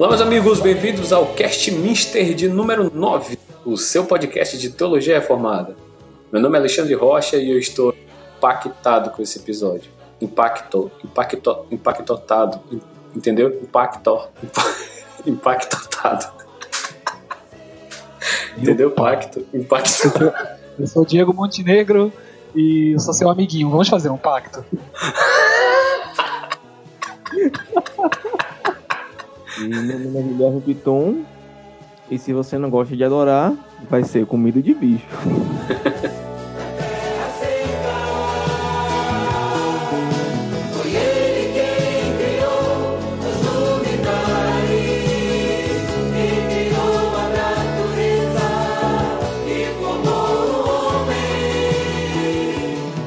Olá, meus amigos, bem-vindos ao Cast Mister de número 9, o seu podcast de teologia reformada. Meu nome é Alexandre Rocha e eu estou impactado com esse episódio. Impacto, impacto, impactotado, entendeu? Impacto, impactotado. entendeu? Pacto, impacto. Eu sou o Diego Montenegro e eu sou seu amiguinho. Vamos fazer um pacto. E meu nome é Guilherme Piton. E se você não gosta de adorar, vai ser comida de bicho.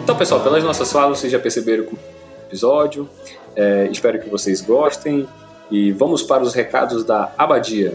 Então, pessoal, pelas nossas falas, vocês já perceberam o episódio. É, espero que vocês gostem. E vamos para os recados da Abadia.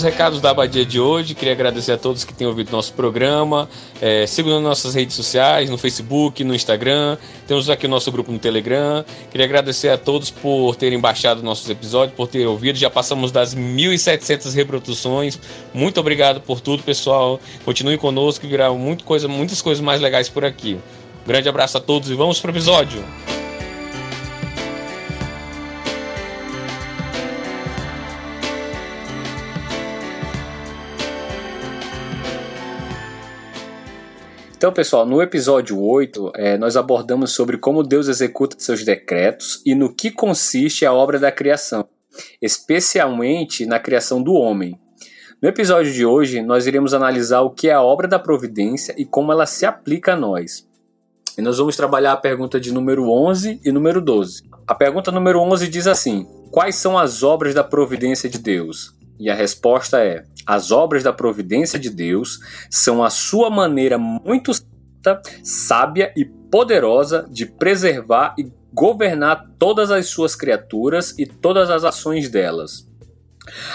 Nos recados da Abadia de hoje, queria agradecer a todos que têm ouvido nosso programa. É, sigam nas nossas redes sociais, no Facebook, no Instagram. Temos aqui o nosso grupo no Telegram. Queria agradecer a todos por terem baixado nossos episódios, por terem ouvido. Já passamos das 1.700 reproduções. Muito obrigado por tudo, pessoal. Continuem conosco, virá muito coisa, muitas coisas mais legais por aqui. Grande abraço a todos e vamos para o episódio. Então, pessoal, no episódio 8, é, nós abordamos sobre como Deus executa seus decretos e no que consiste a obra da criação, especialmente na criação do homem. No episódio de hoje, nós iremos analisar o que é a obra da providência e como ela se aplica a nós. E nós vamos trabalhar a pergunta de número 11 e número 12. A pergunta número 11 diz assim: Quais são as obras da providência de Deus? E a resposta é: as obras da providência de Deus são a sua maneira muito sábia e poderosa de preservar e governar todas as suas criaturas e todas as ações delas.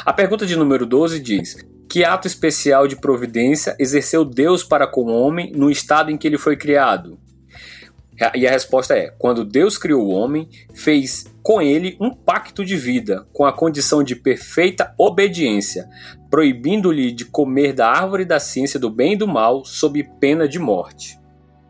A pergunta de número 12 diz: Que ato especial de providência exerceu Deus para com o homem no estado em que ele foi criado? E a resposta é: quando Deus criou o homem, fez com ele um pacto de vida, com a condição de perfeita obediência, proibindo-lhe de comer da árvore da ciência do bem e do mal, sob pena de morte.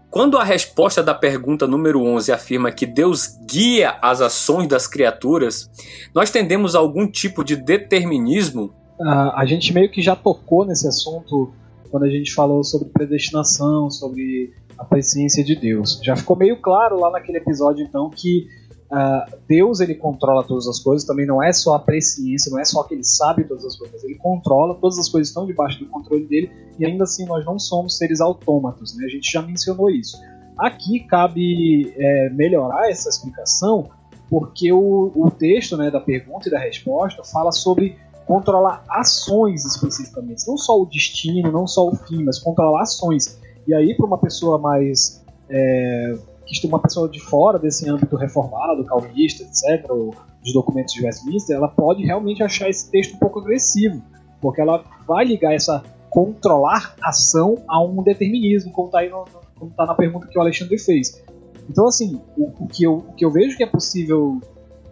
Quando a resposta da pergunta número 11 afirma que Deus guia as ações das criaturas, nós tendemos a algum tipo de determinismo? Uh, a gente meio que já tocou nesse assunto quando a gente falou sobre predestinação, sobre a presciência de Deus. Já ficou meio claro lá naquele episódio, então, que uh, Deus ele controla todas as coisas, também não é só a presciência, não é só que ele sabe todas as coisas, ele controla, todas as coisas estão debaixo do controle dele, e ainda assim nós não somos seres autômatos, né? a gente já mencionou isso. Aqui cabe é, melhorar essa explicação, porque o, o texto né, da pergunta e da resposta fala sobre controlar ações especificamente, não só o destino, não só o fim, mas controlar ações. E aí, para uma pessoa mais. É, que uma pessoa de fora desse âmbito reformado, calvinista, etc., ou dos documentos de Westminster, ela pode realmente achar esse texto um pouco agressivo, porque ela vai ligar essa controlar ação a um determinismo, como está tá na pergunta que o Alexandre fez. Então, assim, o, o, que eu, o que eu vejo que é possível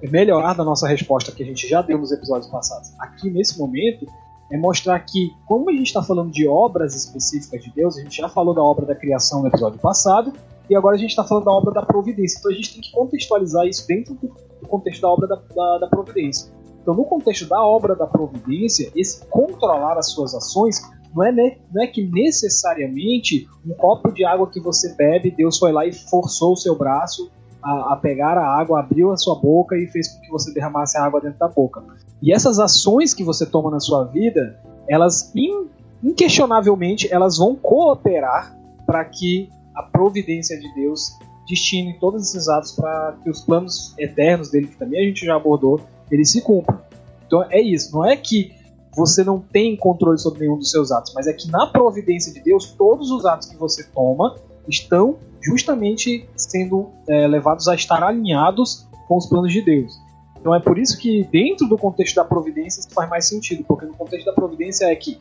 melhorar da nossa resposta que a gente já deu nos episódios passados, aqui nesse momento, é mostrar que, como a gente está falando de obras específicas de Deus, a gente já falou da obra da criação no episódio passado, e agora a gente está falando da obra da providência. Então a gente tem que contextualizar isso dentro do, contexto da obra da, da, da providência. Então, no contexto da obra da providência, esse controlar as suas ações não é, não é que necessariamente um copo de água que você bebe, Deus foi lá e forçou o seu braço a, a, pegar a água, abriu a sua boca e fez com que você derramasse a água dentro da boca. E essas ações que você toma na sua vida, elas in, inquestionavelmente elas vão cooperar para que a providência de Deus destine todos esses atos para que os planos eternos dele, que também a gente já abordou, eles se cumpram. Então é isso, não é que você não tem controle sobre nenhum dos seus atos, mas é que na providência de Deus, todos os atos que você toma estão justamente sendo é, levados a estar alinhados com os planos de Deus. Então é por isso que dentro do contexto da providência isso faz mais sentido, porque no contexto da providência é que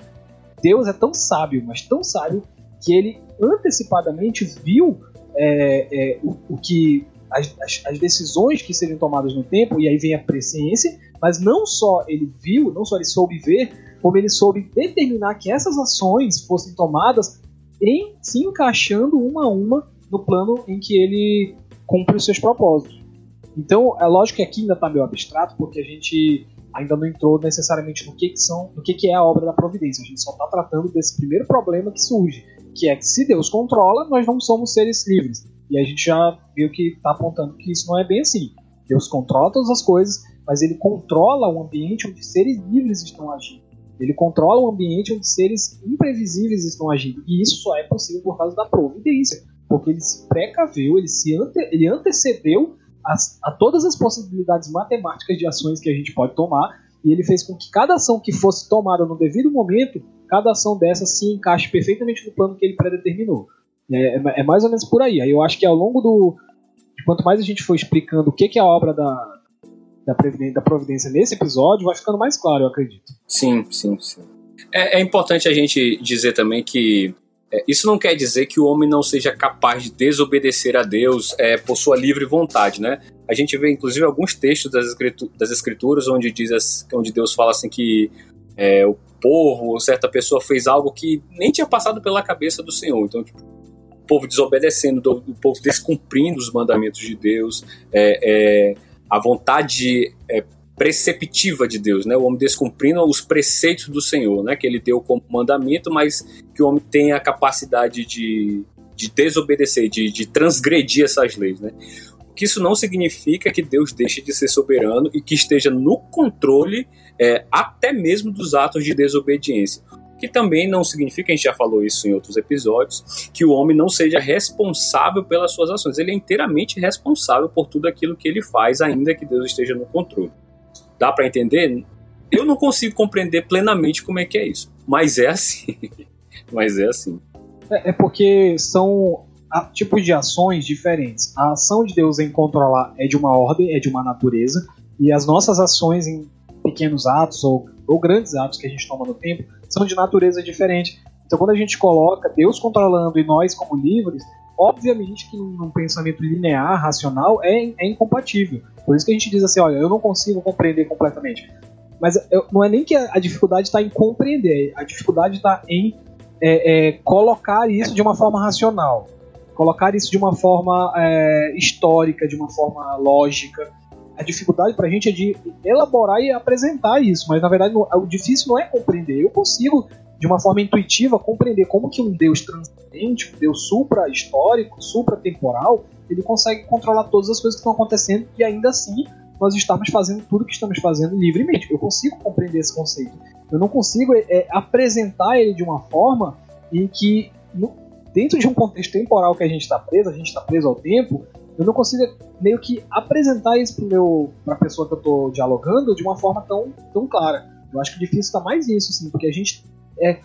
Deus é tão sábio, mas tão sábio que ele antecipadamente viu é, é, o, o, que as, as, as, decisões que seriam tomadas no tempo e aí vem a presciência, mas não só ele viu, não só ele soube ver, como ele soube determinar que essas ações fossem tomadas em se encaixando uma a uma no plano em que ele cumpre os seus propósitos. Então, é lógico que aqui ainda está meio abstrato, porque a gente ainda não entrou necessariamente no que, que são, no que, que é a obra da providência. A gente só está tratando desse primeiro problema que surge, que é que se Deus controla, nós não somos seres livres. E a gente já viu que está apontando que isso não é bem assim. Deus controla todas as coisas, mas ele controla o ambiente onde seres livres estão agindo. Ele controla o ambiente onde seres imprevisíveis estão agindo. E isso só é possível por causa da providência. Porque ele se precaveu, ele, se ante, ele antecedeu as, a todas as possibilidades matemáticas de ações que a gente pode tomar. E ele fez com que cada ação que fosse tomada no devido momento, cada ação dessa se encaixe perfeitamente no plano que ele predeterminou. É, é, é mais ou menos por aí. Aí eu acho que ao longo do. Quanto mais a gente for explicando o que, que é a obra da, da, da Providência nesse episódio, vai ficando mais claro, eu acredito. Sim, sim, sim. É, é importante a gente dizer também que é, isso não quer dizer que o homem não seja capaz de desobedecer a Deus é, por sua livre vontade, né? A gente vê, inclusive, alguns textos das, escritu das escrituras onde, diz, onde Deus fala assim que é, o povo, ou certa pessoa fez algo que nem tinha passado pela cabeça do Senhor. Então, tipo, o povo desobedecendo, o povo descumprindo os mandamentos de Deus, é, é a vontade é, preceptiva de Deus, né? O homem descumprindo os preceitos do Senhor, né? Que ele deu como mandamento, mas que o homem tem a capacidade de, de desobedecer, de, de transgredir essas leis, né? Que isso não significa que Deus deixe de ser soberano e que esteja no controle é, até mesmo dos atos de desobediência que também não significa, a gente já falou isso em outros episódios, que o homem não seja responsável pelas suas ações. Ele é inteiramente responsável por tudo aquilo que ele faz, ainda que Deus esteja no controle. Dá para entender? Eu não consigo compreender plenamente como é que é isso, mas é assim. mas é assim. É, é porque são tipos de ações diferentes. A ação de Deus em controlar é de uma ordem, é de uma natureza, e as nossas ações em pequenos atos ou, ou grandes atos que a gente toma no tempo são de natureza diferente. Então, quando a gente coloca Deus controlando e nós como livres, obviamente que num pensamento linear, racional, é, é incompatível. Por isso que a gente diz assim, olha, eu não consigo compreender completamente. Mas eu, não é nem que a, dificuldade está em compreender, a dificuldade está em é, é, colocar isso de uma forma racional, colocar isso de uma forma é, histórica, de uma forma lógica a dificuldade pra gente é de elaborar e apresentar isso, mas na verdade o difícil não é compreender. Eu consigo, de uma forma intuitiva, compreender como que um Deus transcendente, um Deus supra-histórico, supra-temporal, ele consegue controlar todas as coisas que estão acontecendo e ainda assim nós estamos fazendo tudo que estamos fazendo livremente. Eu consigo compreender esse conceito. Eu não consigo é, é apresentar ele de uma forma em que, no, dentro de um contexto temporal que a gente está preso, a gente está preso ao tempo, eu não consigo meio que apresentar isso meu, pra pessoa que eu tô dialogando de uma forma tão, tão clara. Eu acho que difícil está mais nisso, assim, porque a gente é,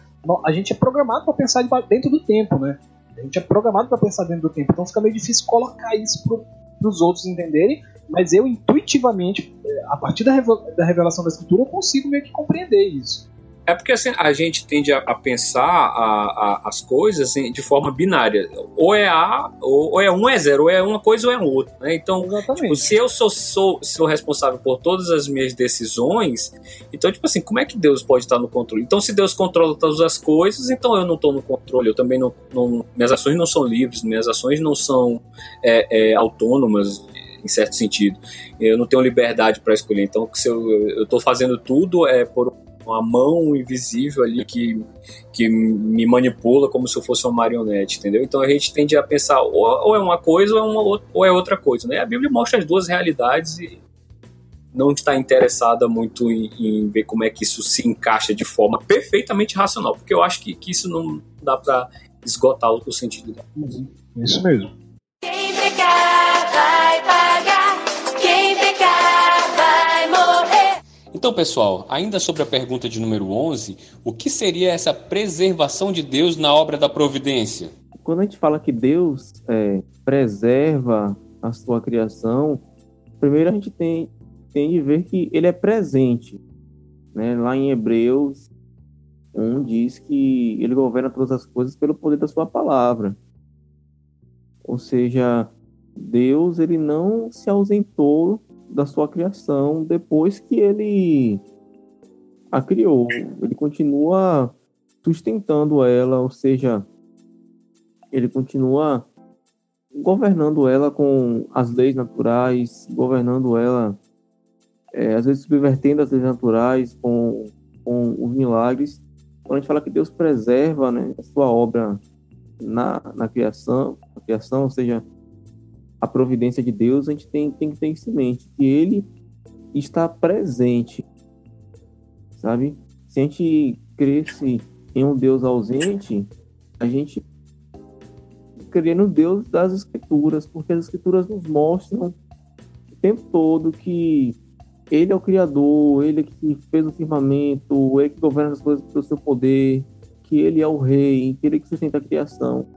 a gente é programado para pensar dentro do tempo, né? A gente é programado para pensar dentro do tempo, então fica meio difícil colocar isso para os outros entenderem, mas eu intuitivamente, a partir da, revelação da escritura, eu consigo meio que compreender isso. É porque assim, a gente tende a, a pensar a, a, as coisas assim, de forma binária. Ou é A, ou, ou, é um é zero, ou é uma coisa ou é outra. Né? Então, tipo, se eu sou, sou, sou responsável por todas as minhas decisões, então, tipo assim, como é que Deus pode estar no controle? Então, se Deus controla todas as coisas, então eu não estou no controle. Eu também não, não. Minhas ações não são livres, minhas ações não são é, é, autônomas em certo sentido. Eu não tenho liberdade para escolher. Então, se eu estou fazendo tudo é por uma mão invisível ali que, que me manipula como se eu fosse uma marionete, entendeu? Então a gente tende a pensar ou, ou é uma coisa ou é, uma, ou é outra coisa, né? A Bíblia mostra as duas realidades e não está interessada muito em, em, ver como é que isso se encaixa de forma perfeitamente racional, porque eu acho que, que isso não dá para esgotar o sentido dela. Isso mesmo. Então, pessoal, ainda sobre a pergunta de número 11, o que seria essa preservação de Deus na obra da providência? Quando a gente fala que Deus é, preserva a sua criação, primeiro a gente tem, tem de ver que ele é presente. Né? Lá em Hebreus 1 diz que ele governa todas as coisas pelo poder da sua palavra. Ou seja, Deus ele não se ausentou da sua criação depois que ele a criou. Ele continua sustentando ela, ou seja, ele continua governando ela com as leis naturais, governando ela, é, às vezes subvertendo as leis naturais com, com os milagres. Quando a gente fala que Deus preserva né, a sua obra na, na criação, a criação, ou seja, a providência de Deus, a gente tem, tem que ter isso em mente, que ele está presente, sabe? Se a gente cresce em um Deus ausente, a gente crê no Deus das Escrituras, porque as Escrituras nos mostram o tempo todo que ele é o Criador, ele é que fez o firmamento, ele que governa as coisas pelo seu poder, que ele é o Rei, que ele é que sustenta a criação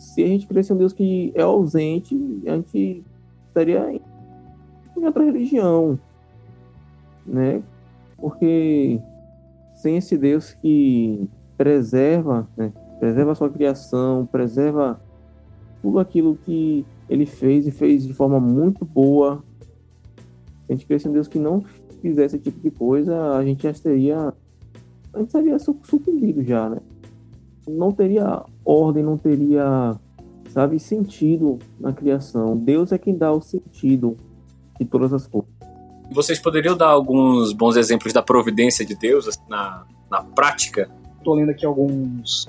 se a gente cresce um Deus que é ausente, a gente estaria em, outra religião, né? Porque sem esse Deus que preserva, né? preserva a sua criação, preserva tudo aquilo que ele fez e fez de forma muito boa. Se a gente cresce um Deus que não fizesse esse tipo de coisa, a gente já teria a gente estaria sucumbido já, né? Não teria ordem, não teria, sabe, sentido na criação. Deus é quem dá o sentido de todas as coisas. Vocês poderiam dar alguns bons exemplos da providência de Deus assim, na, na prática? Estou lendo aqui alguns,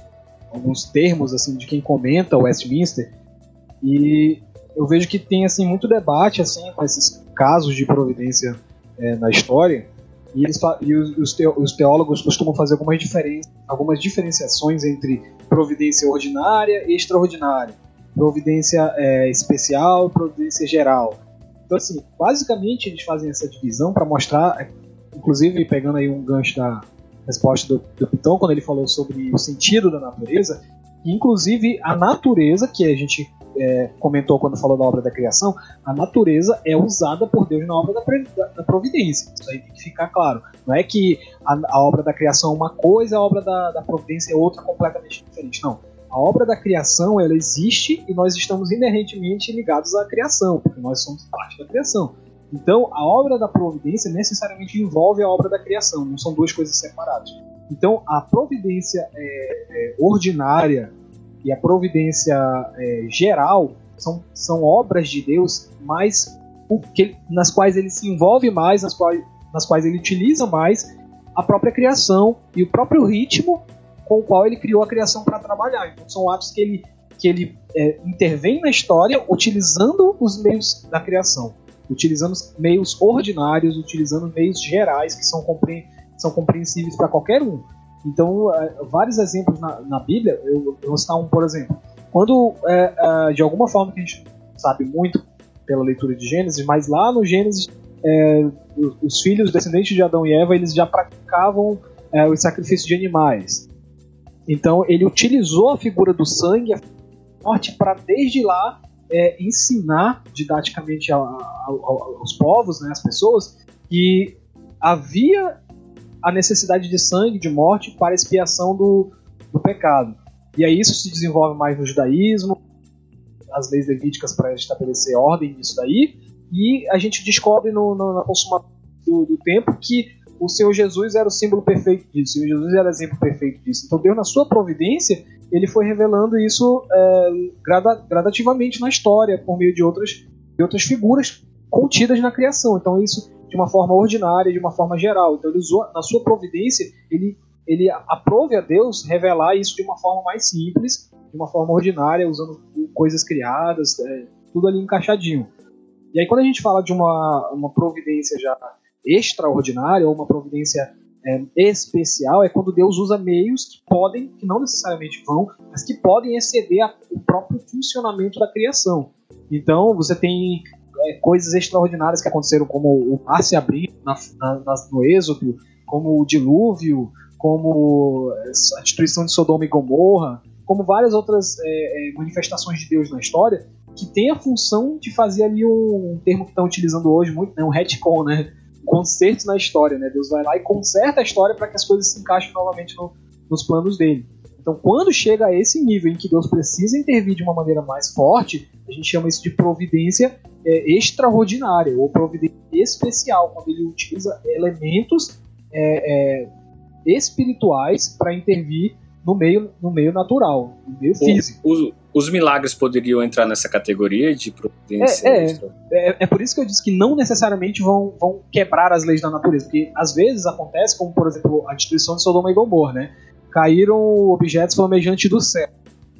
alguns termos assim de quem comenta o Westminster e eu vejo que tem assim muito debate assim com esses casos de providência é, na história e, eles, e os, os teólogos costumam fazer algumas, algumas diferenciações entre providência ordinária e extraordinária, providência é, especial e providência geral. Então, assim, basicamente eles fazem essa divisão para mostrar, inclusive pegando aí um gancho da resposta do, do Pitão, quando ele falou sobre o sentido da natureza, inclusive a natureza, que a gente é, comentou quando falou da obra da criação, a natureza é usada por Deus na obra da, providência. Isso aí tem que ficar claro. Não é que a, a obra da criação é uma coisa, a obra da, da providência é outra completamente diferente. Não. A obra da criação ela existe e nós estamos inerentemente ligados à criação, porque nós somos parte da criação. Então, a obra da providência necessariamente envolve a obra da criação, não são duas coisas separadas. Então, a providência é, é, ordinária e a providência é, geral são, são obras de Deus que, nas quais ele se envolve mais, nas quais, nas quais ele utiliza mais a própria criação e o próprio ritmo com o qual ele criou a criação para trabalhar. Então são atos que ele, que ele é, intervém na história utilizando os meios da criação, utilizando meios ordinários, utilizando meios gerais que são, compre, são compreensíveis para qualquer um. Então, é, vários exemplos na, na Bíblia, eu, eu, vou citar um, por exemplo. Quando, é, é, de alguma forma, que a gente sabe muito pela leitura de Gênesis, mas lá no Gênesis, é, os filhos descendentes de Adão e Eva, eles já praticavam é, o sacrifício de animais. Então, ele utilizou a figura do sangue, a morte, para desde lá é, ensinar didaticamente a, a, a, aos povos, né, às pessoas, que havia a necessidade de sangue, de morte, para expiação do, do pecado. E aí isso se desenvolve mais no judaísmo, as leis levíticas para estabelecer ordem nisso daí, e a gente descobre no, no, na consumação do, do, tempo que o Senhor Jesus era o símbolo perfeito disso, o Senhor Jesus era o exemplo perfeito disso. Então Deus, na sua providência, ele foi revelando isso é, grada, gradativamente na história, por meio de outras, de outras figuras contidas na criação. Então isso de uma forma ordinária, de uma forma geral. Então ele usou, na sua providência, ele, ele aprove a Deus revelar isso de uma forma mais simples, de uma forma ordinária, usando coisas criadas, é, tudo ali encaixadinho. E aí quando a gente fala de uma, uma providência já extraordinária, ou uma providência é, especial, é quando Deus usa meios que podem, que não necessariamente vão, mas que podem exceder a, o próprio funcionamento da criação. Então você tem é, coisas extraordinárias que aconteceram, como o mar se abrir na, na, no Êxodo, como o dilúvio, como a destruição de Sodoma e Gomorra, como várias outras é, manifestações de Deus na história, que tem a função de fazer ali um, um termo que estão utilizando hoje muito, né, um retcon, né, um conserto na história, né, Deus vai lá e conserta a história para que as coisas se encaixem novamente no, nos planos dele. Então, quando chega a esse nível em que Deus precisa intervir de uma maneira mais forte, a gente chama isso de providência é, extraordinária ou providência especial, quando ele utiliza elementos é, é, espirituais para intervir no meio, no meio natural, no meio físico. Os, os milagres poderiam entrar nessa categoria de providência? É, é, é, é, por isso que eu disse que não necessariamente vão, vão quebrar as leis da natureza, porque às vezes acontece, como por exemplo a destruição de Sodoma e Gomorra, né? Caíram objetos flamejantes do céu.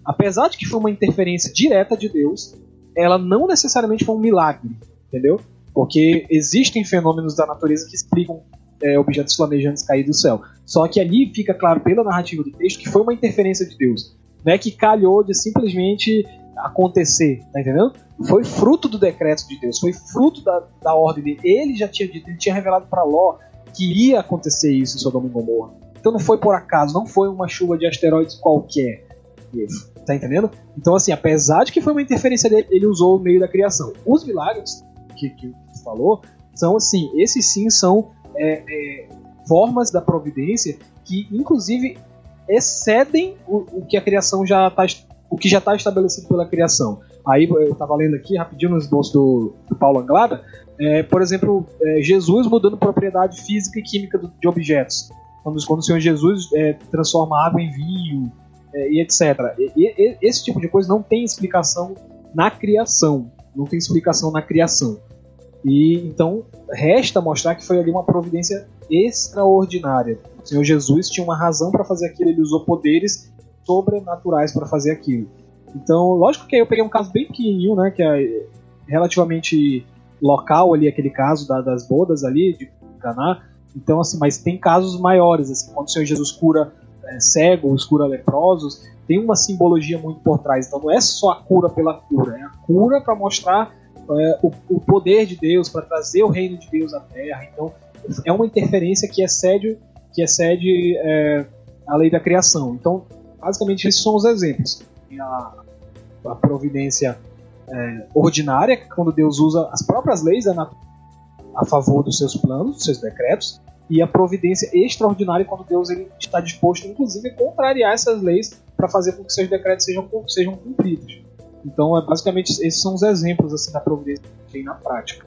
Apesar de que foi uma interferência direta de Deus, ela não necessariamente foi um milagre, entendeu? Porque existem fenômenos da natureza que explicam é, objetos flamejantes cair do céu. Só que ali fica claro pela narrativa do texto que foi uma interferência de Deus. Não é que calhou de simplesmente acontecer, tá entendendo? Foi fruto do decreto de Deus, foi fruto da, da ordem dele. Ele já tinha dito, ele tinha revelado para Ló que ia acontecer isso em Sodoma e Gomorra. Então não foi por acaso, não foi uma chuva de asteroides qualquer. Tá entendendo? Então, assim, apesar de que foi uma interferência dele, ele usou o meio da criação. Os milagres que, que falou são, assim, esses sim são é, é, formas da providência que, inclusive, excedem o, o que a criação já está o que já está estabelecido pela criação. Aí eu estava lendo aqui rapidinho no esboço do, do Paulo Anglada, é, por exemplo, é, Jesus mudando propriedade física e química do, de objetos quando, quando o Senhor Jesus é, transforma água em vinho é, e etc. E, e, esse tipo de coisa não tem explicação na criação, não tem explicação na criação. E então resta mostrar que foi ali uma providência extraordinária. O Senhor Jesus tinha uma razão para fazer aquilo, ele usou poderes sobrenaturais para fazer aquilo. Então, lógico que aí eu peguei um caso bem pequenininho, né, que é relativamente local ali aquele caso da, das bodas ali de Caná, então, assim, mas tem casos maiores, assim, quando o Senhor Jesus cura é, cegos, cura leprosos, tem uma simbologia muito por trás. Então, não é só a cura pela cura, é a cura para mostrar é, o, o, poder de Deus, para trazer o reino de Deus à Terra. Então, é uma interferência que excede, que excede é, a lei da criação. Então, basicamente, esses são os exemplos. A, a providência é, ordinária, quando Deus usa as próprias leis da natureza a favor dos seus planos, dos seus decretos, e a providência extraordinária quando Deus ele está disposto, inclusive, a contrariar essas leis para fazer com que seus decretos sejam, sejam cumpridos. Então, é, basicamente, esses são os exemplos assim, da providência que tem na prática.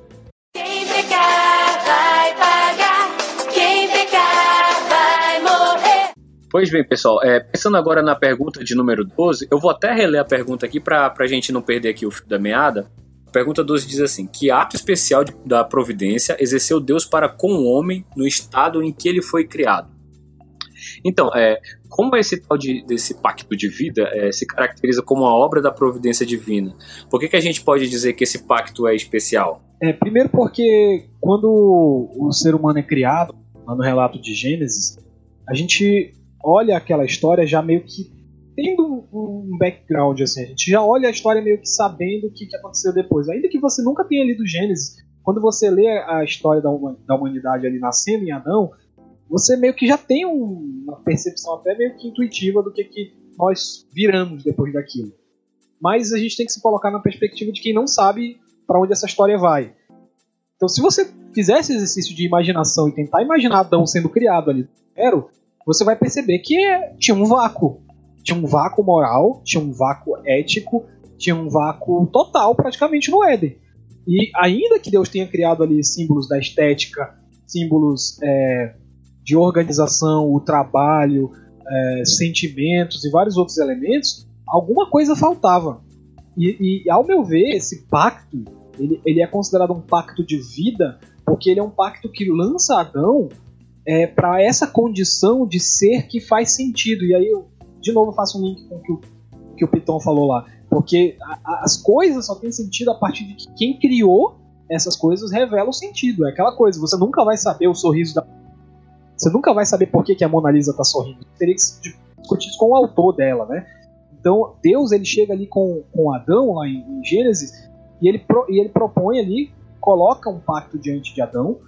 Quem pecar vai pagar, quem pecar vai morrer. Pois bem, pessoal, é, pensando agora na pergunta de número 12, eu vou até reler a pergunta aqui para a gente não perder aqui o fio da meada. Pergunta 12 diz assim: Que ato especial de, da providência exerceu Deus para com o homem no estado em que ele foi criado? Então, é, como esse tal de, desse pacto de vida é, se caracteriza como a obra da providência divina? Por que, que a gente pode dizer que esse pacto é especial? É, primeiro porque quando o ser humano é criado, lá no relato de Gênesis, a gente olha aquela história já meio que tendo um background, assim, a gente já olha a história meio que sabendo o que, que aconteceu depois. Ainda que você nunca tenha lido Gênesis, quando você lê a história da, humanidade ali nascendo em Adão, você meio que já tem uma percepção até meio que intuitiva do que, que nós viramos depois daquilo. Mas a gente tem que se colocar na perspectiva de quem não sabe para onde essa história vai. Então, se você fizer esse exercício de imaginação e tentar imaginar Adão sendo criado ali zero, você vai perceber que tinha um vácuo tinha um vácuo moral, tinha um vácuo ético, tinha um vácuo total praticamente no Éden. E ainda que Deus tenha criado ali símbolos da estética, símbolos é, de organização, o trabalho, é, sentimentos e vários outros elementos, alguma coisa faltava. E, e, ao meu ver, esse pacto ele, ele, é considerado um pacto de vida porque ele é um pacto que lança Adão é, para essa condição de ser que faz sentido. E aí eu de novo faço um link com o que o, que o Piton falou lá. Porque a, as coisas só têm sentido a partir de que quem criou essas coisas revela o sentido. É aquela coisa, você nunca vai saber o sorriso da. Você nunca vai saber por que, que a Mona Lisa está sorrindo. Teria que discutir isso com o autor dela, né? Então, Deus ele chega ali com, com Adão, lá em, em Gênesis, E ele, pro, e ele propõe ali, coloca um pacto diante de Adão,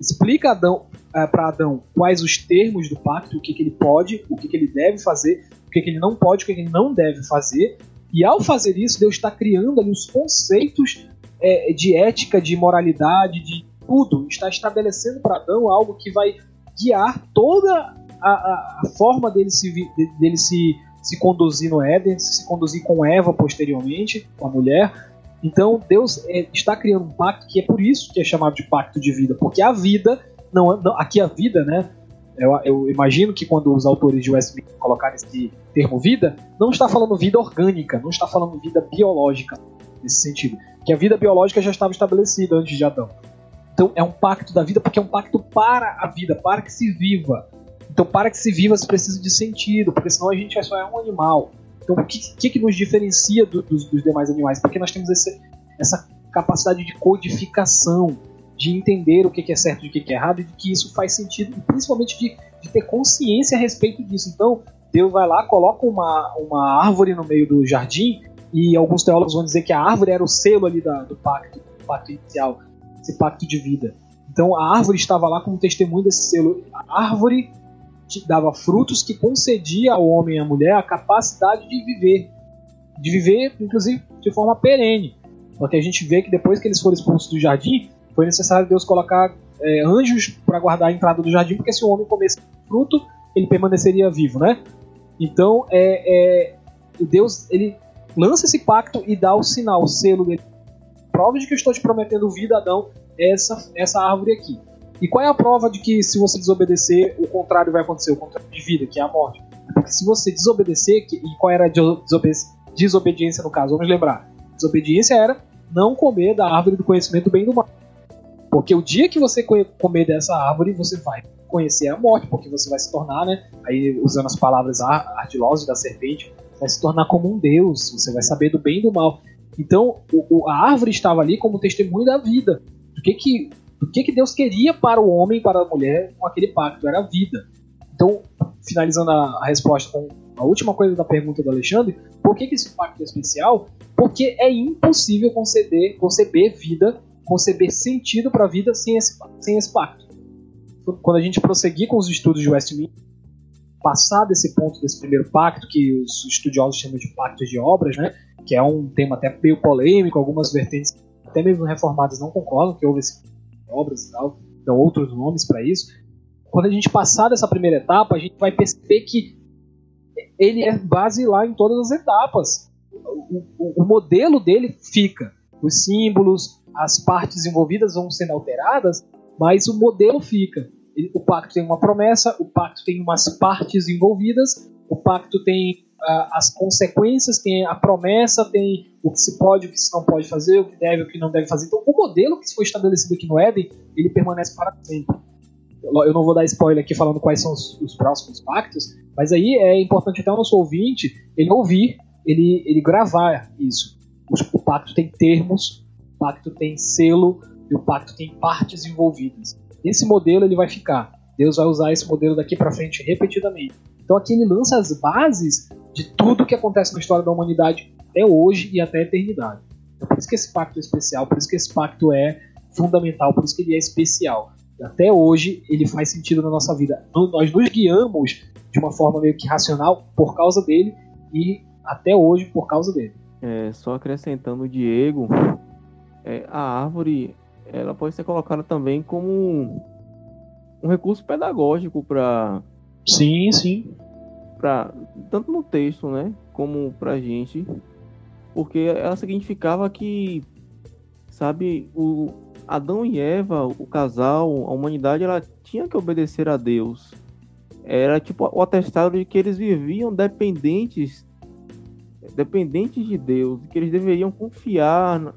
explica Adão, é, para Adão quais os termos do pacto, o que, que ele pode, o que, que ele deve fazer, que, que ele não pode, o que, que ele não deve fazer. E ao fazer isso, Deus está criando ali os conceitos é, de ética, de moralidade, de tudo. Está estabelecendo para Adão algo que vai guiar toda a, a, forma dele se, dele se, se conduzir no Éden, se conduzir com Eva posteriormente, com a mulher. Então Deus é, está criando um pacto que é por isso que é chamado de pacto de vida, porque a vida não, não aqui a vida, né? Eu, eu, imagino que quando os autores de Westminster colocaram esse termo vida, não está falando vida orgânica, não está falando vida biológica nesse sentido, que a vida biológica já estava estabelecida antes de Adão. Então é um pacto da vida porque é um pacto para a vida, para que se viva. Então para que se viva se precisa de sentido, porque senão a gente só é um animal. Então o que, que, que nos diferencia do, dos, dos, demais animais? Porque nós temos esse, essa capacidade de codificação, de entender o que é certo e o que é errado, e que isso faz sentido, e principalmente de, de ter consciência a respeito disso. Então, Deus vai lá, coloca uma, uma árvore no meio do jardim, e alguns teólogos vão dizer que a árvore era o selo ali da, do pacto, do pacto inicial, esse pacto de vida. Então a árvore estava lá como testemunho desse selo. A árvore dava frutos que concedia ao homem e à mulher a capacidade de viver, de viver, inclusive, de forma perene. Porque a gente vê que depois que eles foram expulsos do jardim, foi necessário Deus colocar é, anjos para guardar a entrada do jardim, porque se o homem comesse fruto, ele permaneceria vivo, né? Então, é, é, Deus ele lança esse pacto e dá o sinal, o selo dele. Prova de que eu estou te prometendo vida, Adão, essa, essa árvore aqui. E qual é a prova de que se você desobedecer, o contrário vai acontecer, o contrário de vida, que é a morte? Porque se você desobedecer, que, e qual era a desobediência no caso? Vamos lembrar. Desobediência era não comer da árvore do conhecimento bem do mal. Porque o dia que você comer dessa árvore, você vai conhecer a morte, porque você vai se tornar, né? Aí usando as palavras ardilosas da serpente, vai se tornar como um deus, você vai saber do bem e do mal. Então, o, o, a árvore estava ali como testemunho da vida. Do que que, do que que Deus queria para o homem e para a mulher com aquele pacto? Era a vida. Então, finalizando a, a resposta com a última coisa da pergunta do Alexandre, por que, que esse pacto é especial? Porque é impossível conceber, conceber vida conceber sentido para a vida sem esse, sem esse pacto. Quando a gente prosseguir com os estudos de Westminster, passar desse ponto, desse primeiro pacto, que os estudiosos chamam de pacto de obras, né, que é um tema até meio polêmico, algumas vertentes, até mesmo reformadas, não concordam que houve esse obras e tal, dão outros nomes para isso. Quando a gente passar dessa primeira etapa, a gente vai perceber que ele é base lá em todas as etapas. O, o, o modelo dele fica. Os símbolos, as partes envolvidas vão sendo alteradas, mas o modelo fica. O pacto tem uma promessa, o pacto tem umas partes envolvidas, o pacto tem uh, as consequências, tem a promessa, tem o que se pode, o que se não pode fazer, o que deve, o que não deve fazer. Então, o modelo que foi estabelecido aqui no Éden, ele permanece para sempre. Eu não vou dar spoiler aqui falando quais são os, os próximos pactos, mas aí é importante até o nosso ouvinte ele ouvir, ele, ele gravar isso. O, o pacto tem termos, o pacto tem selo e o pacto tem partes envolvidas. Esse modelo ele vai ficar. Deus vai usar esse modelo daqui para frente repetidamente. Então aqui ele lança as bases de tudo que acontece na história da humanidade até hoje e até a eternidade. É por isso que esse pacto é especial, por isso que esse pacto é fundamental, por isso que ele é especial. E até hoje ele faz sentido na nossa vida. Nós nos guiamos de uma forma meio que racional por causa dele e até hoje por causa dele. É, só acrescentando o Diego, é, a árvore ela pode ser colocada também como um, um recurso pedagógico para sim sim. para tanto no texto né como para gente porque ela significava que sabe o Adão e Eva o casal a humanidade ela tinha que obedecer a Deus. Era tipo o atestado de que eles viviam dependentes dependentes de Deus que eles deveriam confiar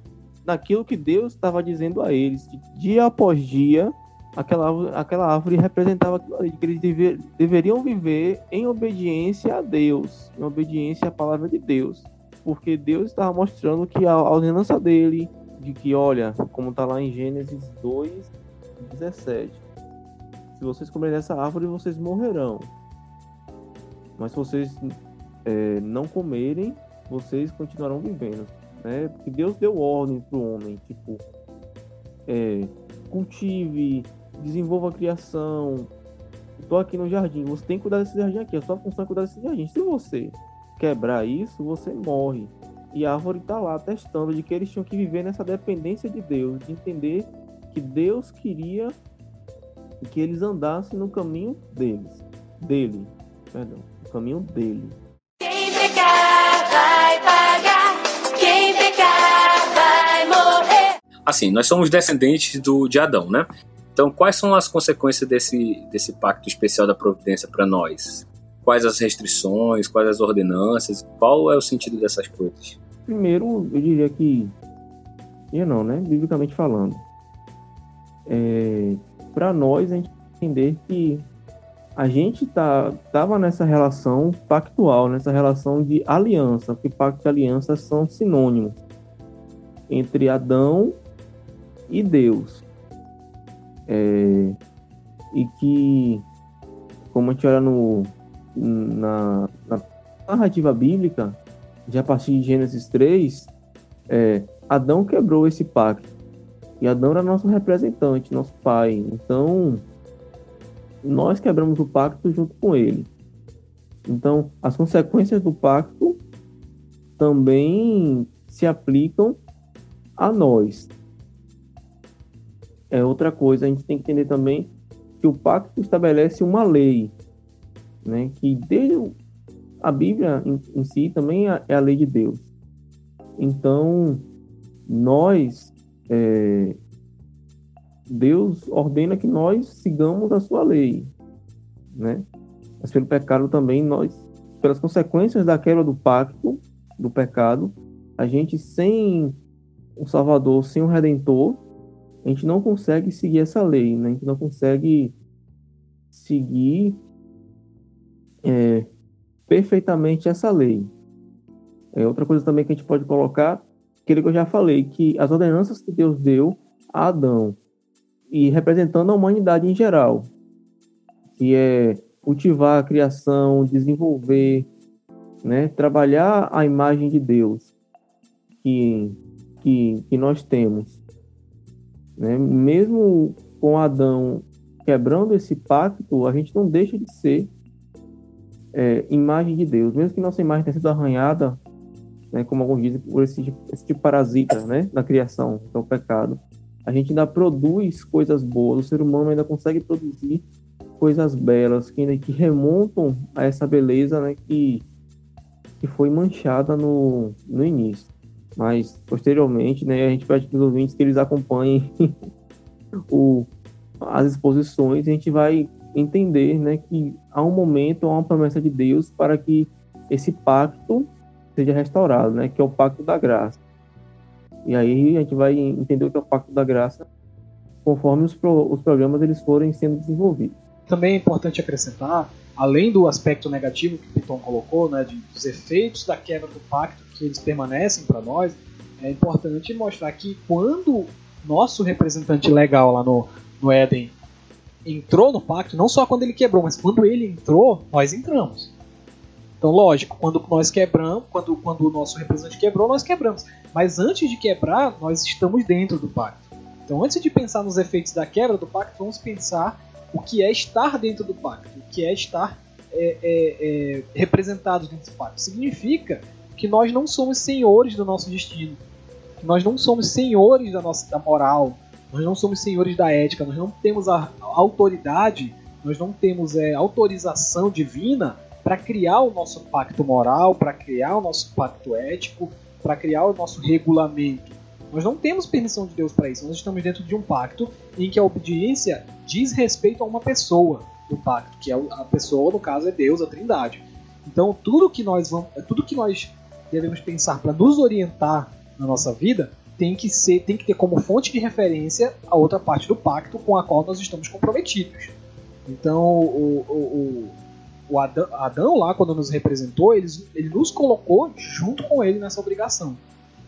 naquilo que Deus estava dizendo a eles. Dia após dia, aquela, aquela árvore representava que eles dever, deveriam viver em obediência a Deus, em obediência à palavra de Deus. Porque Deus estava mostrando que a ordenança dele, de que, olha, como está lá em Gênesis 2, 17. Se vocês comerem dessa árvore, vocês morrerão. Mas se vocês é, não comerem, vocês continuarão vivendo. Né? Porque Deus deu ordem para o homem, tipo, é, cultive, desenvolva a criação. Estou aqui no jardim, você tem que cuidar desse jardim aqui, a sua função é cuidar desse jardim. Se você quebrar isso, você morre. E a árvore está lá testando de que eles tinham que viver nessa dependência de Deus, de entender que Deus queria que eles andassem no caminho deles, dele, perdão, no caminho dele. Assim, nós somos descendentes do, de Adão, né? Então, quais são as consequências desse, desse pacto especial da providência para nós? Quais as restrições, quais as ordenanças? Qual é o sentido dessas coisas? Primeiro, eu diria que, eu não, né? Biblicamente falando, é, para nós a gente entender que a gente tá, tava nessa relação pactual, nessa relação de aliança, porque pacto e aliança são sinônimos entre Adão e Deus. É, e que, como a gente olha no, na, na narrativa bíblica, já a partir de Gênesis 3, é, Adão quebrou esse pacto. E Adão era nosso representante, nosso pai. Então, nós quebramos o pacto junto com ele. Então, as consequências do pacto também se aplicam a nós. É outra coisa, a gente tem que entender também que o pacto estabelece uma lei, né? Que desde a Bíblia em, em si também é, é a lei de Deus. Então, nós, é, Deus ordena que nós sigamos a sua lei, né? Mas pelo pecado também nós, pelas consequências da quebra do pacto, do pecado, a gente sem um Salvador, sem um Redentor, a gente não consegue seguir essa lei, né? A gente não consegue seguir é, perfeitamente essa lei. É outra coisa também que a gente pode colocar, aquele que eu já falei, que as ordenanças que Deus deu a Adão, e representando a humanidade em geral, que é cultivar a criação, desenvolver, né, trabalhar a imagem de Deus que, que, que nós temos. Né? Mesmo com Adão quebrando esse pacto, a gente não deixa de ser é, imagem de Deus, mesmo que nossa imagem tenha sido arranhada, né, como alguns dizem, por esse, esse tipo de parasita né, da criação, que é o pecado, a gente ainda produz coisas boas, o ser humano ainda consegue produzir coisas belas que, ainda, que remontam a essa beleza né, que, que foi manchada no, no início. Mas, posteriormente, né, a gente pede para os ouvintes que eles acompanhem o, as exposições e a gente vai entender né, que há um momento, há uma promessa de Deus para que esse pacto seja restaurado, né, que é o pacto da graça. E aí a gente vai entender o que é o pacto da graça conforme os, pro, os programas eles forem sendo desenvolvidos. Também é importante acrescentar, além do aspecto negativo que Piton colocou, né, de, dos efeitos da quebra do pacto que eles permanecem para nós, é importante mostrar que quando nosso representante legal lá no, no Éden entrou no pacto, não só quando ele quebrou, mas quando ele entrou, nós entramos. Então, lógico, quando nós quebramos, quando, quando o nosso representante quebrou, nós quebramos. Mas antes de quebrar, nós estamos dentro do pacto. Então, antes de pensar nos efeitos da quebra do pacto, vamos pensar o que é estar dentro do pacto, o que é estar é, é, é, representado dentro do pacto. Significa que nós não somos senhores do nosso destino, que nós não somos senhores da nossa da moral, nós não somos senhores da ética, nós não temos a, autoridade, nós não temos é, autorização divina para criar o nosso pacto moral, para criar o nosso pacto ético, para criar o nosso regulamento. Nós não temos permissão de Deus para isso. Nós estamos dentro de um pacto em que a obediência diz respeito a uma pessoa do pacto, que é a pessoa, no caso, é Deus, a Trindade. Então, tudo que nós vamos, tudo que nós devemos pensar para nos orientar na nossa vida tem que ser, tem que ter como fonte de referência a outra parte do pacto com a qual nós estamos comprometidos. Então, o, o, o Adão, Adão, lá, quando nos representou, ele, ele nos colocou junto com ele nessa obrigação.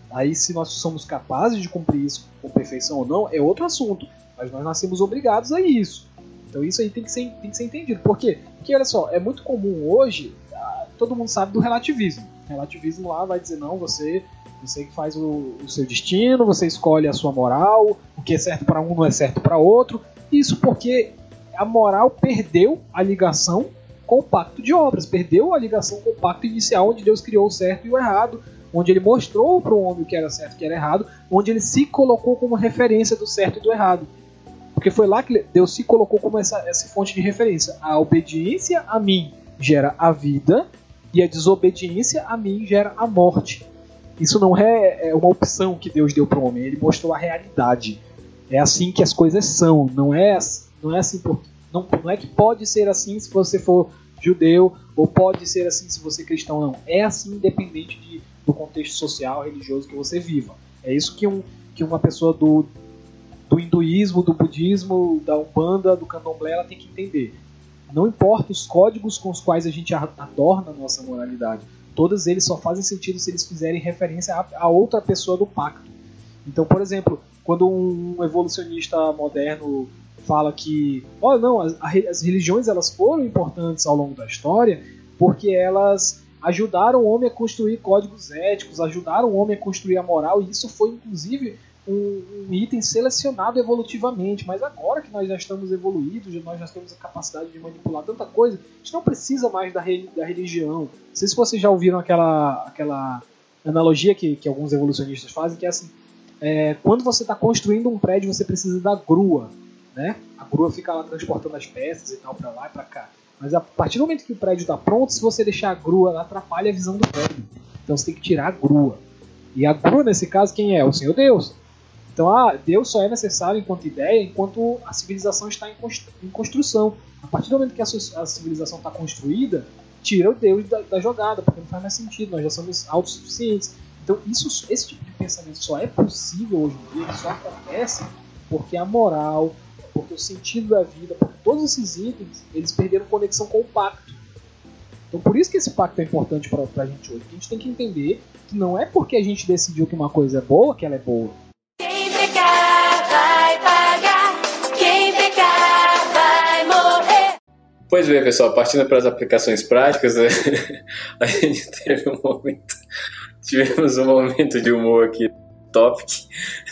Aí, se nós somos capazes de cumprir isso com perfeição ou não, é outro assunto. Mas nós nascemos obrigados a isso. Então, isso aí tem que ser, tem que ser entendido. Por quê? Porque, olha só, é muito comum hoje, ah, todo mundo sabe do relativismo. Relativismo lá vai dizer, não, você Você que faz o, o seu destino, você escolhe a sua moral, o que é certo para um não é certo para outro. Isso porque a moral perdeu a ligação com o pacto de obras, perdeu a ligação com o pacto inicial, onde Deus criou o certo e o errado, onde ele mostrou para o homem o que era certo e o que era errado, onde ele se colocou como referência do certo e do errado. Porque foi lá que Deus se colocou como essa, essa fonte de referência. A obediência a mim gera a vida, e a desobediência a mim gera a morte. Isso não é, é uma opção que Deus deu para o homem, ele mostrou a realidade. É assim que as coisas são, não é, não é assim não, não é que pode ser assim se você for judeu ou pode ser assim se você é cristão, não. É assim independente de, do contexto social, religioso que você viva. É isso que, um, que uma pessoa do, do hinduísmo, do budismo, da umbanda, do candomblé, ela tem que entender. Não importa os códigos com os quais a gente adorna a nossa moralidade todos eles só fazem sentido se eles fizerem referência a, outra pessoa do pacto. Então, por exemplo, quando um evolucionista moderno fala que, olha, não, as, as religiões elas foram importantes ao longo da história porque elas ajudaram o homem a construir códigos éticos, ajudaram o homem a construir a moral, e isso foi inclusive um, um, item selecionado evolutivamente, mas agora que nós já estamos evoluídos, nós já temos a capacidade de manipular tanta coisa, a gente não precisa mais da, re, da religião. Não sei se vocês já ouviram aquela, aquela analogia que, que alguns evolucionistas fazem, que é assim, é, quando você está construindo um prédio, você precisa da grua, né? A grua fica lá transportando as peças e tal para lá e para cá. Mas a partir do momento que o prédio está pronto, se você deixar a grua, ela atrapalha a visão do prédio. Então você tem que tirar a grua. E a grua, nesse caso, quem é? O Senhor Deus. Então, ah, Deus só é necessário enquanto ideia enquanto a civilização está em construção. A partir do momento que a civilização está construída, tira o Deus da, da, jogada, porque não faz mais sentido, nós já somos autossuficientes. Então, isso, esse tipo de pensamento só é possível hoje em dia, só acontece porque a moral, porque o sentido da vida, porque todos esses itens, eles perderam conexão com o pacto. Então, por isso que esse pacto é importante para a gente hoje. A gente tem que entender que não é porque a gente decidiu que uma coisa é boa que ela é boa Pois bem, pessoal, partindo para as aplicações práticas, né? a gente teve um momento, tivemos um momento de humor aqui, topic,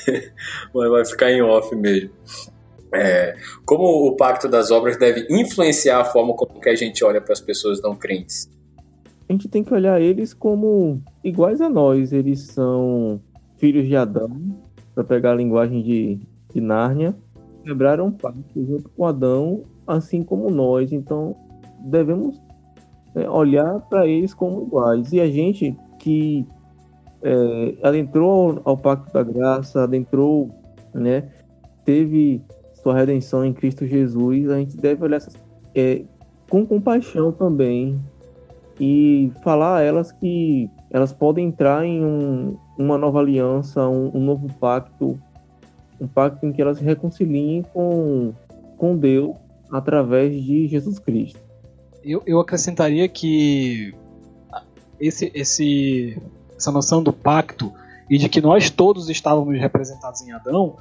mas vai ficar em off mesmo. É, como o pacto das obras deve influenciar a forma como que a gente olha para as pessoas não crentes? A gente tem que olhar eles como iguais a nós. Eles são filhos de Adão, para pegar a linguagem de, de Nárnia, quebraram um pacto junto com Adão assim como nós. Então, devemos é, olhar para eles como iguais. E a gente que é, adentrou ao pacto da graça, adentrou, né, teve sua redenção em Cristo Jesus, a gente deve olhar é, com compaixão também e falar a elas que elas podem entrar em um, uma nova aliança, um, um novo pacto, um pacto em que elas se reconciliem com, com Deus através de Jesus Cristo. Eu, eu acrescentaria que esse, esse, essa noção do pacto e de que nós todos estávamos representados em Adão,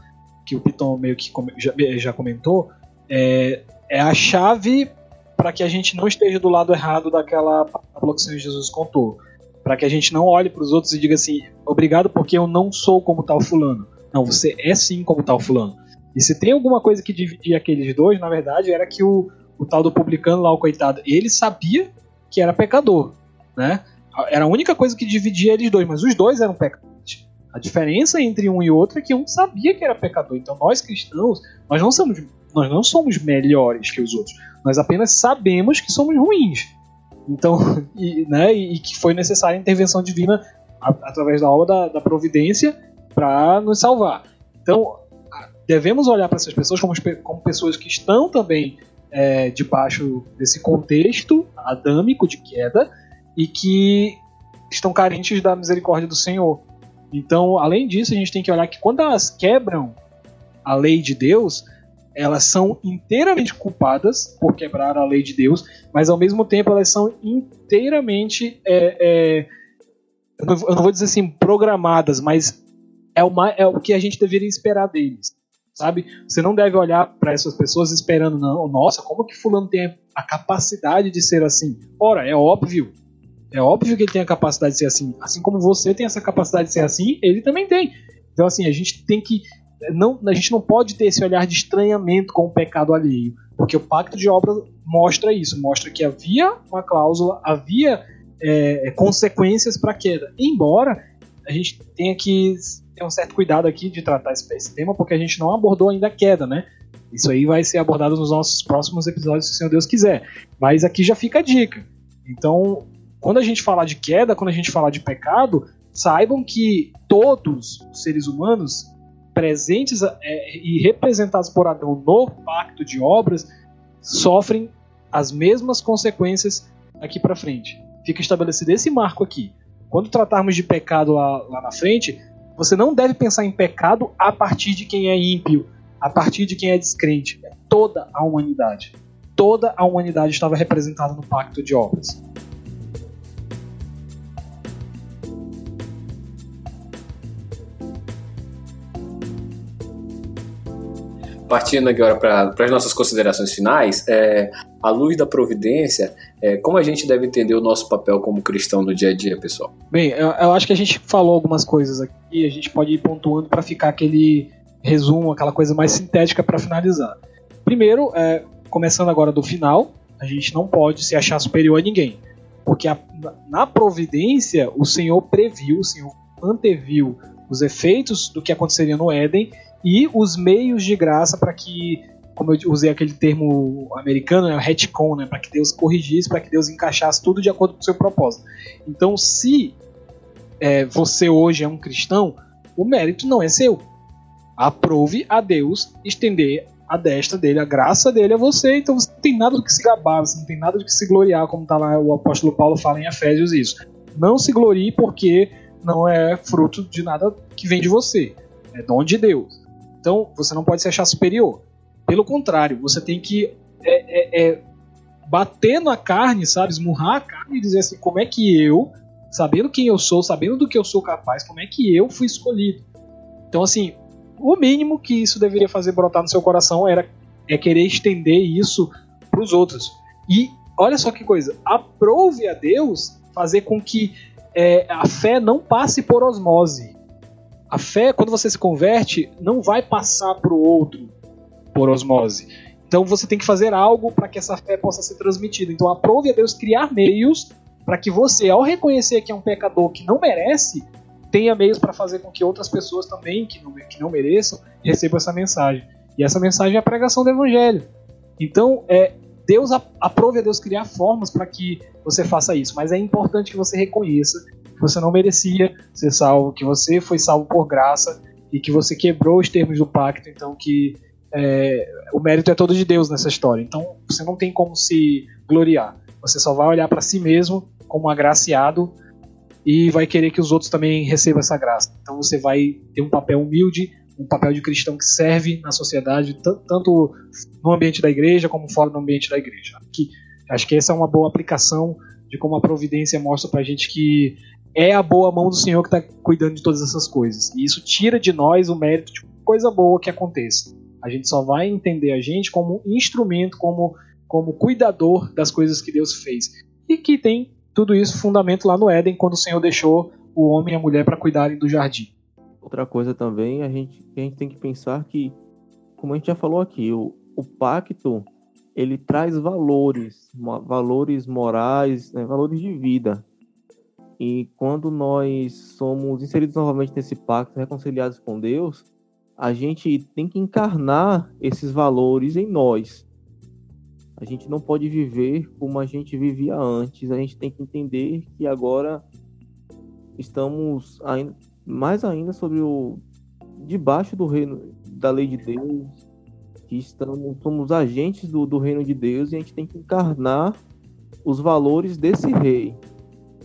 que o Piton meio que já, já comentou, é, é a chave para que a gente não esteja do lado errado daquela parábola que o Senhor Jesus contou. Para que a gente não olhe para os outros e diga assim: obrigado porque eu não sou como tal fulano. Não, você é sim como tal fulano. E se tem alguma coisa que dividia aqueles dois, na verdade, era que o, o tal do publicano lá, o coitado, ele sabia que era pecador, né? Era a única coisa que dividia eles dois, mas os dois eram pecadores. A diferença entre um e outro é que um sabia que era pecador. Então nós cristãos, nós não somos, nós não somos melhores que os outros. Nós apenas sabemos que somos ruins. Então, e, né, e que foi necessária a intervenção divina a, através da obra da, da providência para nos salvar. Então, devemos olhar para essas pessoas como, como pessoas que estão também é, debaixo desse contexto adâmico de queda e que estão carentes da misericórdia do Senhor. Então, além disso, a gente tem que olhar que quando elas quebram a lei de Deus, elas são inteiramente culpadas por quebrar a lei de Deus, mas ao mesmo tempo elas são inteiramente. É, é, eu não vou dizer assim programadas, mas é é o que a gente deveria esperar deles sabe? Você não deve olhar para essas pessoas esperando, não, nossa, como que fulano tem a capacidade de ser assim? Ora, é óbvio. É óbvio que ele tem a capacidade de ser assim. Assim como você tem essa capacidade de ser assim, ele também tem. Então, assim, a gente tem que. Não, a gente não pode ter esse olhar de estranhamento com o pecado alheio. Porque o pacto de obras mostra isso. Mostra que havia uma cláusula, havia é, consequências para a queda. Embora a gente tenha que ter um certo cuidado aqui de tratar esse, tema, porque a gente não abordou ainda a queda, né? Isso aí vai ser abordado nos nossos próximos episódios, se o Senhor Deus quiser. Mas aqui já fica a dica. Então, quando a gente falar de queda, quando a gente falar de pecado, saibam que todos os seres humanos presentes é, e representados por Adão no pacto de obras sofrem as mesmas consequências aqui para frente. Fica estabelecido esse marco aqui. Quando tratarmos de pecado lá, lá na frente, você não deve pensar em pecado a partir de quem é ímpio, a partir de quem é descrente. É toda a humanidade. Toda a humanidade estava representada no pacto de obras. partindo agora para as nossas considerações finais, é, à luz da providência, é, como a gente deve entender o nosso papel como cristão no dia a dia, pessoal? Bem, eu, eu acho que a gente falou algumas coisas aqui, a gente pode ir pontuando para ficar aquele resumo, aquela coisa mais sintética para finalizar. Primeiro, é, começando agora do final, a gente não pode se achar superior a ninguém, porque a, na providência o Senhor previu, o Senhor anteviu os efeitos do que aconteceria no Éden e os meios de graça para que, como eu usei aquele termo americano, né, retcon, né, para que Deus corrigisse, para que Deus encaixasse tudo de acordo com o seu propósito. Então, se é, você hoje é um cristão, o mérito não é seu. Aprove a Deus estender a destra dele, a graça dele a você, então você não tem nada do que se gabar, você não tem nada do que se gloriar, como tá lá o apóstolo Paulo fala em Efésios isso. Não se glorie porque não é fruto de nada que vem de você, é dom de Deus. Então você não pode se achar superior. Pelo contrário, você tem que é, é, é, bater na carne, sabe? Esmurrar a carne e dizer assim: como é que eu, sabendo quem eu sou, sabendo do que eu sou capaz, como é que eu fui escolhido? Então, assim, o mínimo que isso deveria fazer brotar no seu coração era é querer estender isso para os outros. E olha só que coisa: aprove a Deus fazer com que é, a fé não passe por osmose. A fé, quando você se converte, não vai passar para o outro por osmose. Então você tem que fazer algo para que essa fé possa ser transmitida. Então aprove a Deus criar meios para que você, ao reconhecer que é um pecador que não merece, tenha meios para fazer com que outras pessoas também, que não, que não mereçam, recebam essa mensagem. E essa mensagem é a pregação do Evangelho. Então, é, Deus aprove a Deus criar formas para que você faça isso, mas é importante que você reconheça que você não merecia ser salvo, que você foi salvo por graça e que você quebrou os termos do pacto, então que é, o mérito é todo de Deus nessa história. Então você não tem como se gloriar. Você só vai olhar para si mesmo como agraciado e vai querer que os outros também recebam essa graça. Então você vai ter um papel humilde, um papel de cristão que serve na sociedade, tanto no ambiente da igreja como fora do ambiente da igreja. Que, acho que essa é uma boa aplicação de como a providência mostra para a gente que é a boa mão do Senhor que está cuidando de todas essas coisas. E isso tira de nós o mérito de coisa boa que aconteça. A gente só vai entender a gente como instrumento, como, como cuidador das coisas que Deus fez. E que tem tudo isso fundamento lá no Éden, quando o Senhor deixou o homem e a mulher para cuidarem do jardim. Outra coisa também, a gente, a gente tem que pensar que, como a gente já falou aqui, o, o pacto ele traz valores, valores morais, né, valores de vida. E quando nós somos inseridos novamente nesse pacto, reconciliados com Deus, a gente tem que encarnar esses valores em nós. A gente não pode viver como a gente vivia antes. A gente tem que entender que agora estamos ainda, mais ainda sobre o debaixo do reino da lei de Deus, que estamos somos agentes do, do reino de Deus e a gente tem que encarnar os valores desse rei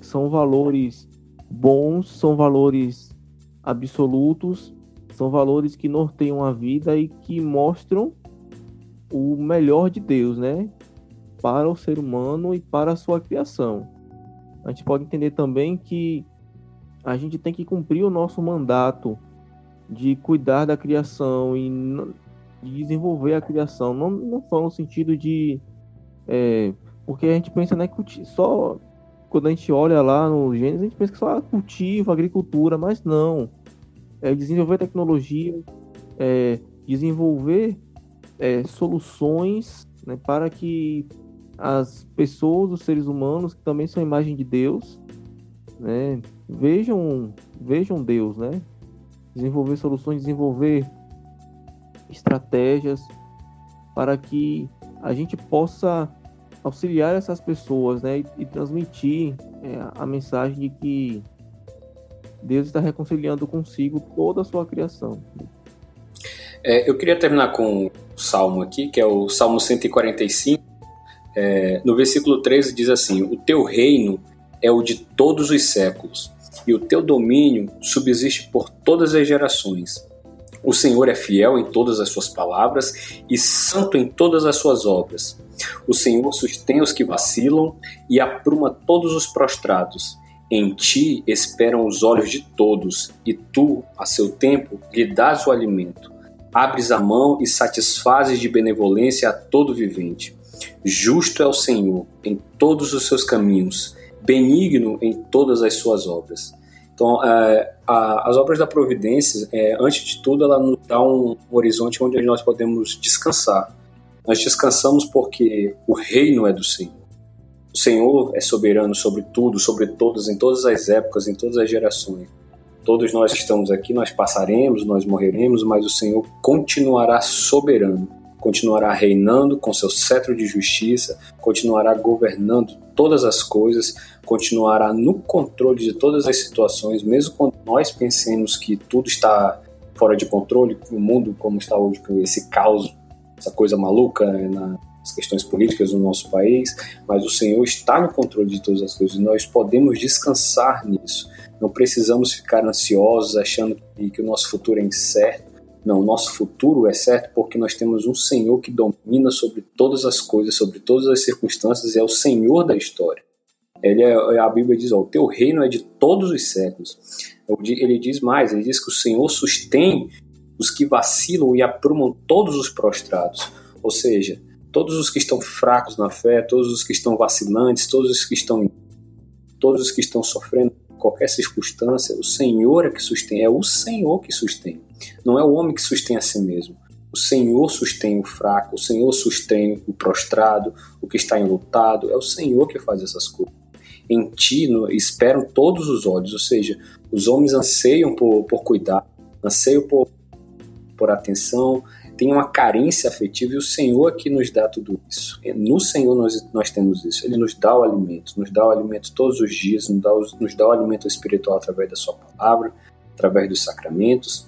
são valores bons, são valores absolutos, são valores que norteiam a vida e que mostram o melhor de Deus, né? Para o ser humano e para a sua criação. A gente pode entender também que a gente tem que cumprir o nosso mandato de cuidar da criação e de desenvolver a criação, não, não só no sentido de. É, porque a gente pensa né, que só quando a gente olha lá no Gênesis, a gente pensa que só cultivo, agricultura, mas não. É desenvolver tecnologia, é desenvolver é, soluções né, para que as pessoas, os seres humanos, que também são imagem de Deus, né, vejam, vejam Deus, né? Desenvolver soluções, desenvolver estratégias para que a gente possa auxiliar essas pessoas, né, e, e transmitir é, a mensagem de que Deus está reconciliando consigo toda a sua criação. É, eu queria terminar com um salmo aqui, que é o Salmo 145. É, no versículo 13 diz assim: O teu reino é o de todos os séculos, e o teu domínio subsiste por todas as gerações. O Senhor é fiel em todas as suas palavras e santo em todas as suas obras. O Senhor sustém os que vacilam e apruma todos os prostrados. Em ti esperam os olhos de todos, e tu, a seu tempo, lhe dás o alimento. Abres a mão e satisfazes de benevolência a todo vivente. Justo é o Senhor em todos os seus caminhos, benigno em todas as suas obras. Então, é, a, as obras da providência, é, antes de tudo, ela nos dá um horizonte onde nós podemos descansar. Nós descansamos porque o reino é do Senhor. O Senhor é soberano sobre tudo, sobre todos, em todas as épocas, em todas as gerações. Todos nós que estamos aqui, nós passaremos, nós morreremos, mas o Senhor continuará soberano, continuará reinando com seu cetro de justiça, continuará governando todas as coisas, continuará no controle de todas as situações, mesmo quando nós pensemos que tudo está fora de controle, o mundo como está hoje, esse caos, essa coisa maluca né, nas questões políticas do nosso país, mas o Senhor está no controle de todas as coisas e nós podemos descansar nisso. Não precisamos ficar ansiosos achando que, o nosso futuro é incerto. Não, o nosso futuro é certo porque nós temos um Senhor que domina sobre todas as coisas, sobre todas as circunstâncias, é o Senhor da história. Ele é, a Bíblia diz: ó, o teu reino é de todos os séculos. Ele diz mais: ele diz que o Senhor sustém os que vacilam e aprumam todos os prostrados. Ou seja, todos os que estão fracos na fé, todos os que estão vacilantes, todos os que estão todos os que estão sofrendo qualquer circunstância, o Senhor é que sustém, é o Senhor que sustém. Não é o homem que sustém a si mesmo. O Senhor sustém o fraco, o Senhor sustém o prostrado, o que está enlutado, é o Senhor que faz essas coisas em ti no, esperam todos os olhos, ou seja, os homens anseiam por, por cuidar, anseiam por, por atenção, tem uma carência afetiva e o Senhor é que nos dá tudo isso. No Senhor nós, nós temos isso. Ele nos dá o alimento, nos dá o alimento todos os dias, nos dá, nos dá o alimento espiritual através da Sua palavra, através dos sacramentos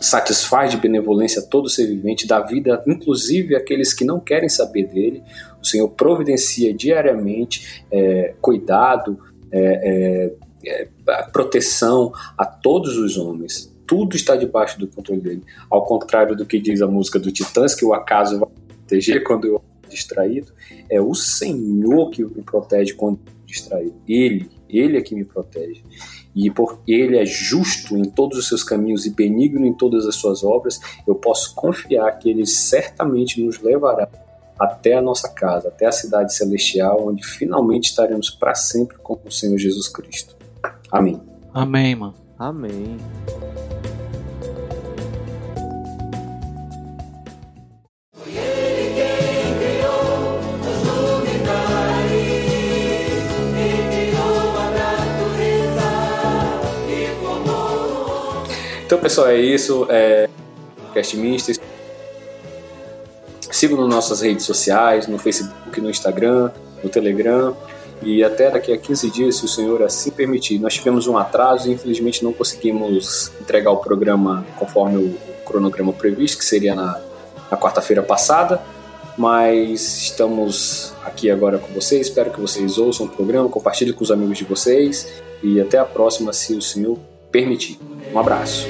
satisfaz de benevolência todo ser vivente, dá vida inclusive àqueles que não querem saber dele. O Senhor providencia diariamente é, cuidado, é, é, é proteção a todos os homens. Tudo está debaixo do controle dele. Ao contrário do que diz a música do Titãs, que o acaso vai proteger quando eu distraído, é o Senhor que me protege quando distraído. Ele, ele é que me protege e porque ele é justo em todos os seus caminhos e benigno em todas as suas obras, eu posso confiar que ele certamente nos levará até a nossa casa, até a cidade celestial, onde finalmente estaremos para sempre com o Senhor Jesus Cristo. Amém. Amém, mano. Amém. Então, pessoal, é isso. É... Cast Mister. Sigam nas nossas redes sociais, no Facebook, no Instagram, no Telegram. E até daqui a 15 dias, se o Senhor assim permitir. Nós tivemos um atraso e infelizmente não conseguimos entregar o programa conforme o cronograma previsto, que seria na, na quarta-feira passada. Mas estamos aqui agora com vocês. Espero que vocês ouçam o programa, compartilhem com os amigos de vocês. E até a próxima, se o Senhor permitir. Um abraço.